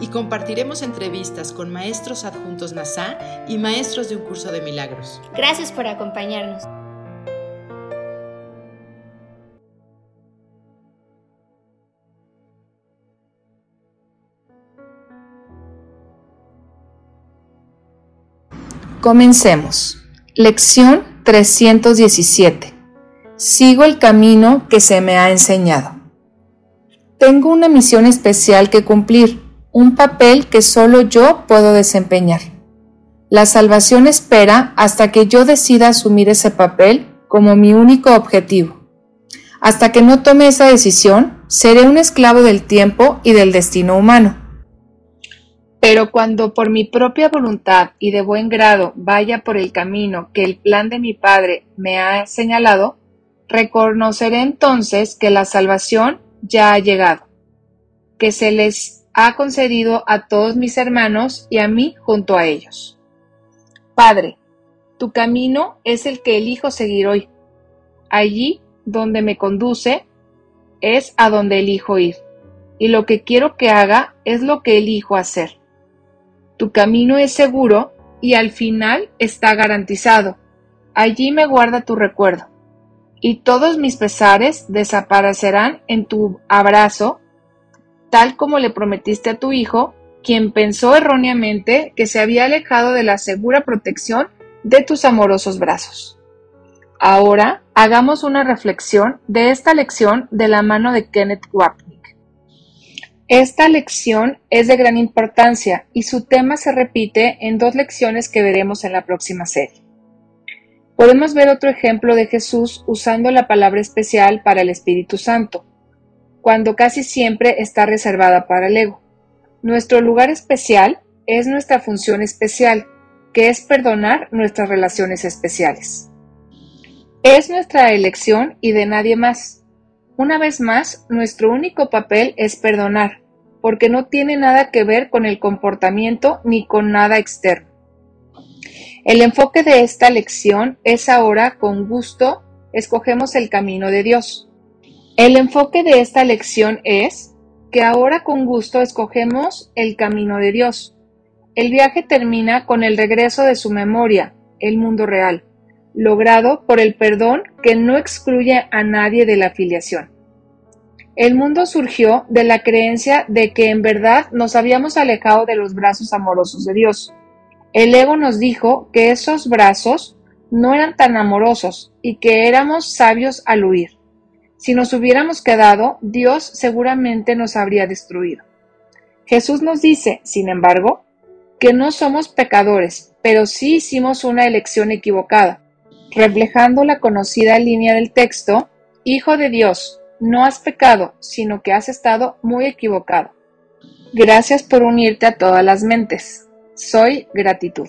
Y compartiremos entrevistas con maestros adjuntos NASA y maestros de un curso de milagros. Gracias por acompañarnos. Comencemos. Lección 317. Sigo el camino que se me ha enseñado. Tengo una misión especial que cumplir, un papel que solo yo puedo desempeñar. La salvación espera hasta que yo decida asumir ese papel como mi único objetivo. Hasta que no tome esa decisión, seré un esclavo del tiempo y del destino humano. Pero cuando por mi propia voluntad y de buen grado vaya por el camino que el plan de mi Padre me ha señalado, reconoceré entonces que la salvación ya ha llegado, que se les ha concedido a todos mis hermanos y a mí junto a ellos. Padre, tu camino es el que elijo seguir hoy. Allí donde me conduce es a donde elijo ir, y lo que quiero que haga es lo que elijo hacer. Tu camino es seguro y al final está garantizado. Allí me guarda tu recuerdo. Y todos mis pesares desaparecerán en tu abrazo, tal como le prometiste a tu hijo, quien pensó erróneamente que se había alejado de la segura protección de tus amorosos brazos. Ahora hagamos una reflexión de esta lección de la mano de Kenneth Wapnick. Esta lección es de gran importancia y su tema se repite en dos lecciones que veremos en la próxima serie. Podemos ver otro ejemplo de Jesús usando la palabra especial para el Espíritu Santo, cuando casi siempre está reservada para el ego. Nuestro lugar especial es nuestra función especial, que es perdonar nuestras relaciones especiales. Es nuestra elección y de nadie más. Una vez más, nuestro único papel es perdonar, porque no tiene nada que ver con el comportamiento ni con nada externo. El enfoque de esta lección es ahora con gusto escogemos el camino de Dios. El enfoque de esta lección es que ahora con gusto escogemos el camino de Dios. El viaje termina con el regreso de su memoria, el mundo real, logrado por el perdón que no excluye a nadie de la afiliación. El mundo surgió de la creencia de que en verdad nos habíamos alejado de los brazos amorosos de Dios. El ego nos dijo que esos brazos no eran tan amorosos y que éramos sabios al huir. Si nos hubiéramos quedado, Dios seguramente nos habría destruido. Jesús nos dice, sin embargo, que no somos pecadores, pero sí hicimos una elección equivocada, reflejando la conocida línea del texto, Hijo de Dios, no has pecado, sino que has estado muy equivocado. Gracias por unirte a todas las mentes. Soy gratitud.